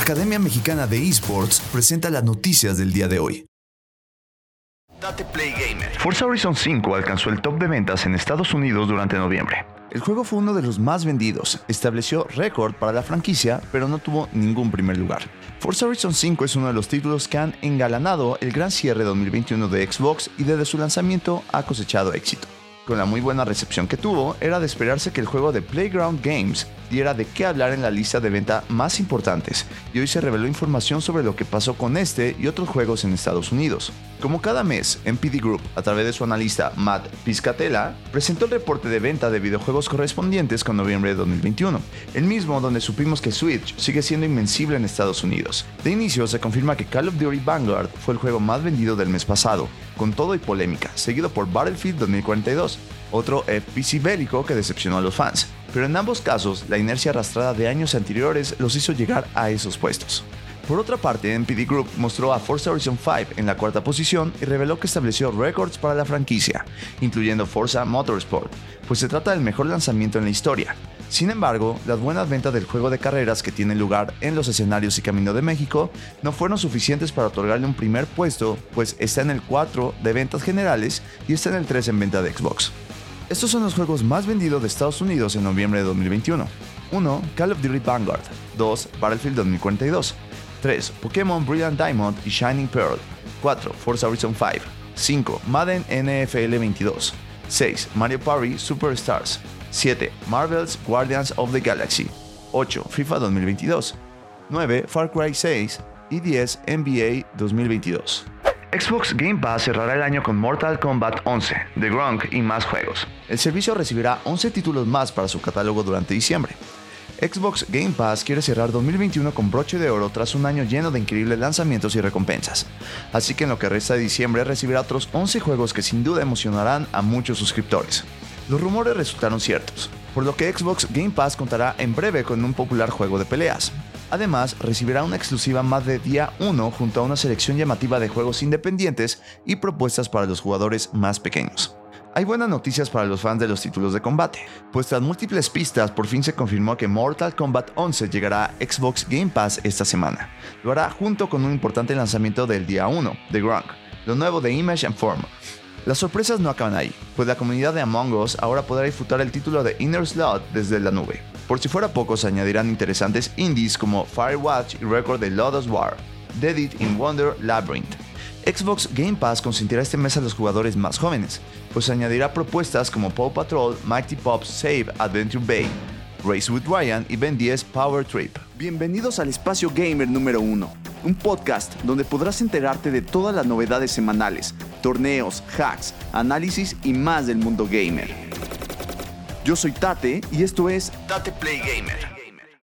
Academia Mexicana de Esports presenta las noticias del día de hoy. Date Play Gamer. Forza Horizon 5 alcanzó el top de ventas en Estados Unidos durante noviembre. El juego fue uno de los más vendidos, estableció récord para la franquicia, pero no tuvo ningún primer lugar. Forza Horizon 5 es uno de los títulos que han engalanado el gran cierre 2021 de Xbox y desde su lanzamiento ha cosechado éxito. Con la muy buena recepción que tuvo, era de esperarse que el juego de Playground Games diera de qué hablar en la lista de venta más importantes, y hoy se reveló información sobre lo que pasó con este y otros juegos en Estados Unidos. Como cada mes, MPD Group, a través de su analista Matt Piscatella, presentó el reporte de venta de videojuegos correspondientes con noviembre de 2021, el mismo donde supimos que Switch sigue siendo invencible en Estados Unidos. De inicio se confirma que Call of Duty Vanguard fue el juego más vendido del mes pasado, con todo y polémica, seguido por Battlefield 2042, otro FPC bélico que decepcionó a los fans. Pero en ambos casos, la inercia arrastrada de años anteriores los hizo llegar a esos puestos. Por otra parte, NPD Group mostró a Forza Horizon 5 en la cuarta posición y reveló que estableció récords para la franquicia, incluyendo Forza Motorsport, pues se trata del mejor lanzamiento en la historia. Sin embargo, las buenas ventas del juego de carreras que tiene lugar en los escenarios y Camino de México no fueron suficientes para otorgarle un primer puesto, pues está en el 4 de ventas generales y está en el 3 en venta de Xbox. Estos son los juegos más vendidos de Estados Unidos en noviembre de 2021. 1. Call of Duty Vanguard. 2. Battlefield 2042. 3. Pokémon Brilliant Diamond y Shining Pearl. 4. Forza Horizon 5. 5. Madden NFL 22. 6. Mario Party Superstars. 7. Marvel's Guardians of the Galaxy. 8. FIFA 2022. 9. Far Cry 6. Y 10. NBA 2022. Xbox Game Pass cerrará el año con Mortal Kombat 11, The Gronk y más juegos. El servicio recibirá 11 títulos más para su catálogo durante diciembre. Xbox Game Pass quiere cerrar 2021 con broche de oro tras un año lleno de increíbles lanzamientos y recompensas. Así que en lo que resta de diciembre recibirá otros 11 juegos que sin duda emocionarán a muchos suscriptores. Los rumores resultaron ciertos, por lo que Xbox Game Pass contará en breve con un popular juego de peleas. Además, recibirá una exclusiva más de día 1 junto a una selección llamativa de juegos independientes y propuestas para los jugadores más pequeños. Hay buenas noticias para los fans de los títulos de combate, pues tras múltiples pistas por fin se confirmó que Mortal Kombat 11 llegará a Xbox Game Pass esta semana. Lo hará junto con un importante lanzamiento del día 1, The Gronk, lo nuevo de Image and Form. Las sorpresas no acaban ahí, pues la comunidad de Among Us ahora podrá disfrutar el título de Inner Slot desde la nube. Por si fuera poco, se añadirán interesantes indies como Firewatch y Record de Lotus War, Dead in Wonder Labyrinth. Xbox Game Pass consentirá este mes a los jugadores más jóvenes, pues añadirá propuestas como Paw Patrol, Mighty Pops Save Adventure Bay, Race with Ryan y Ben 10 Power Trip. Bienvenidos al Espacio Gamer número 1, un podcast donde podrás enterarte de todas las novedades semanales, torneos, hacks, análisis y más del mundo gamer. Yo soy Tate y esto es Tate Play Gamer.